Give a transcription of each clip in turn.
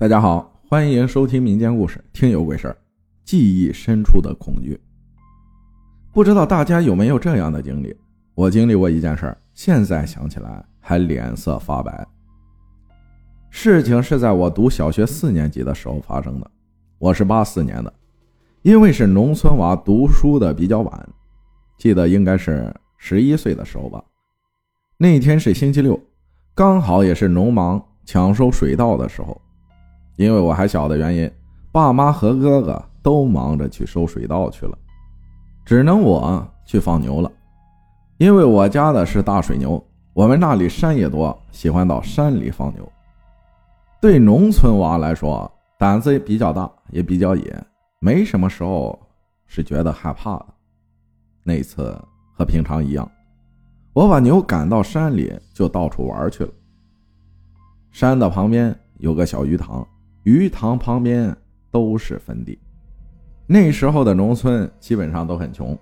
大家好，欢迎收听民间故事《听有鬼事儿》，记忆深处的恐惧。不知道大家有没有这样的经历？我经历过一件事儿，现在想起来还脸色发白。事情是在我读小学四年级的时候发生的。我是八四年的，因为是农村娃，读书的比较晚，记得应该是十一岁的时候吧。那天是星期六，刚好也是农忙抢收水稻的时候。因为我还小的原因，爸妈和哥哥都忙着去收水稻去了，只能我去放牛了。因为我家的是大水牛，我们那里山也多，喜欢到山里放牛。对农村娃来说，胆子也比较大，也比较野，没什么时候是觉得害怕的。那次和平常一样，我把牛赶到山里，就到处玩去了。山的旁边有个小鱼塘。鱼塘旁边都是坟地，那时候的农村基本上都很穷，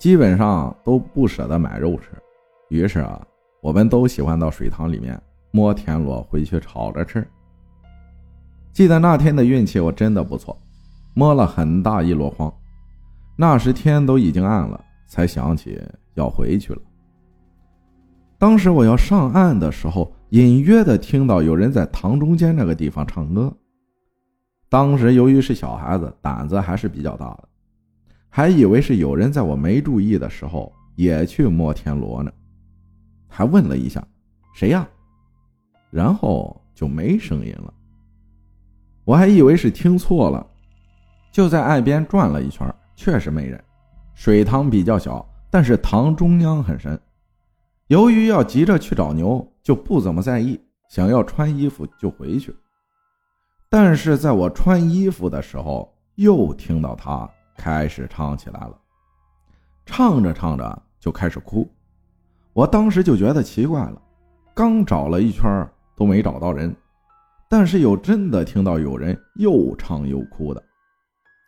基本上都不舍得买肉吃，于是啊，我们都喜欢到水塘里面摸田螺回去炒着吃。记得那天的运气我真的不错，摸了很大一箩筐。那时天都已经暗了，才想起要回去了。当时我要上岸的时候。隐约的听到有人在塘中间那个地方唱歌。当时由于是小孩子，胆子还是比较大的，还以为是有人在我没注意的时候也去摸田螺呢，还问了一下谁呀，然后就没声音了。我还以为是听错了，就在岸边转了一圈，确实没人。水塘比较小，但是塘中央很深。由于要急着去找牛。就不怎么在意，想要穿衣服就回去。但是在我穿衣服的时候，又听到他开始唱起来了，唱着唱着就开始哭。我当时就觉得奇怪了，刚找了一圈都没找到人，但是又真的听到有人又唱又哭的，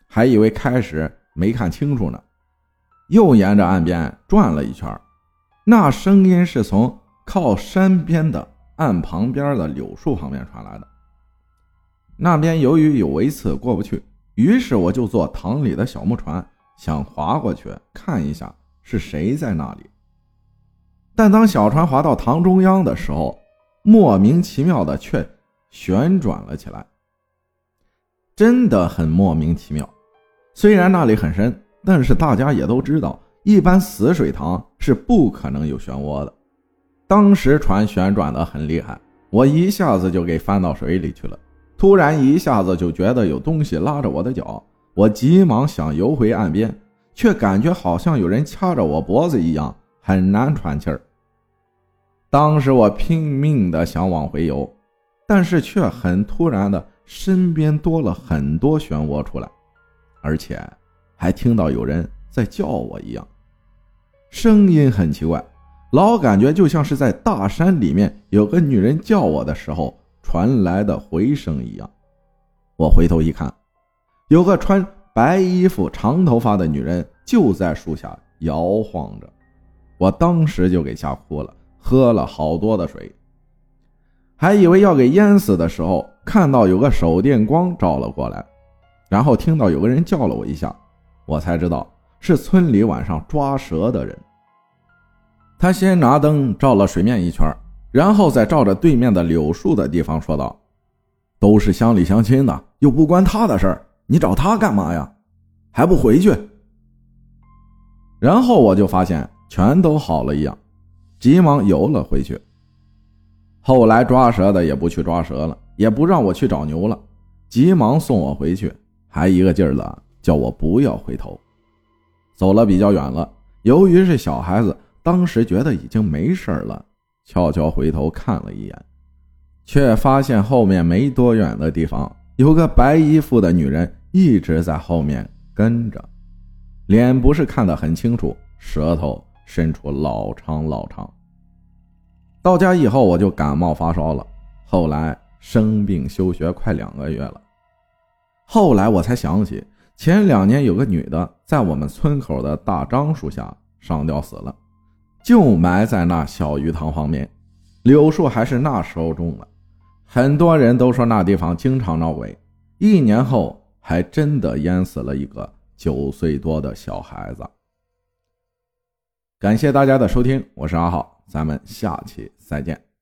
还以为开始没看清楚呢，又沿着岸边转了一圈，那声音是从。靠山边的岸旁边的柳树旁边传来的。那边由于有围刺过不去，于是我就坐塘里的小木船，想划过去看一下是谁在那里。但当小船划到塘中央的时候，莫名其妙的却旋转了起来，真的很莫名其妙。虽然那里很深，但是大家也都知道，一般死水塘是不可能有漩涡的。当时船旋转的很厉害，我一下子就给翻到水里去了。突然一下子就觉得有东西拉着我的脚，我急忙想游回岸边，却感觉好像有人掐着我脖子一样，很难喘气儿。当时我拼命的想往回游，但是却很突然的，身边多了很多漩涡出来，而且还听到有人在叫我一样，声音很奇怪。老感觉就像是在大山里面有个女人叫我的时候传来的回声一样。我回头一看，有个穿白衣服、长头发的女人就在树下摇晃着。我当时就给吓哭了，喝了好多的水，还以为要给淹死的时候，看到有个手电光照了过来，然后听到有个人叫了我一下，我才知道是村里晚上抓蛇的人。他先拿灯照了水面一圈，然后再照着对面的柳树的地方说道：“都是乡里乡亲的，又不关他的事儿，你找他干嘛呀？还不回去？”然后我就发现全都好了一样，急忙游了回去。后来抓蛇的也不去抓蛇了，也不让我去找牛了，急忙送我回去，还一个劲儿的叫我不要回头。走了比较远了，由于是小孩子。当时觉得已经没事了，悄悄回头看了一眼，却发现后面没多远的地方有个白衣服的女人一直在后面跟着，脸不是看得很清楚，舌头伸出老长老长。到家以后我就感冒发烧了，后来生病休学快两个月了。后来我才想起，前两年有个女的在我们村口的大樟树下上吊死了。就埋在那小鱼塘旁边，柳树还是那时候种的，很多人都说那地方经常闹鬼，一年后还真的淹死了一个九岁多的小孩子。感谢大家的收听，我是阿浩，咱们下期再见。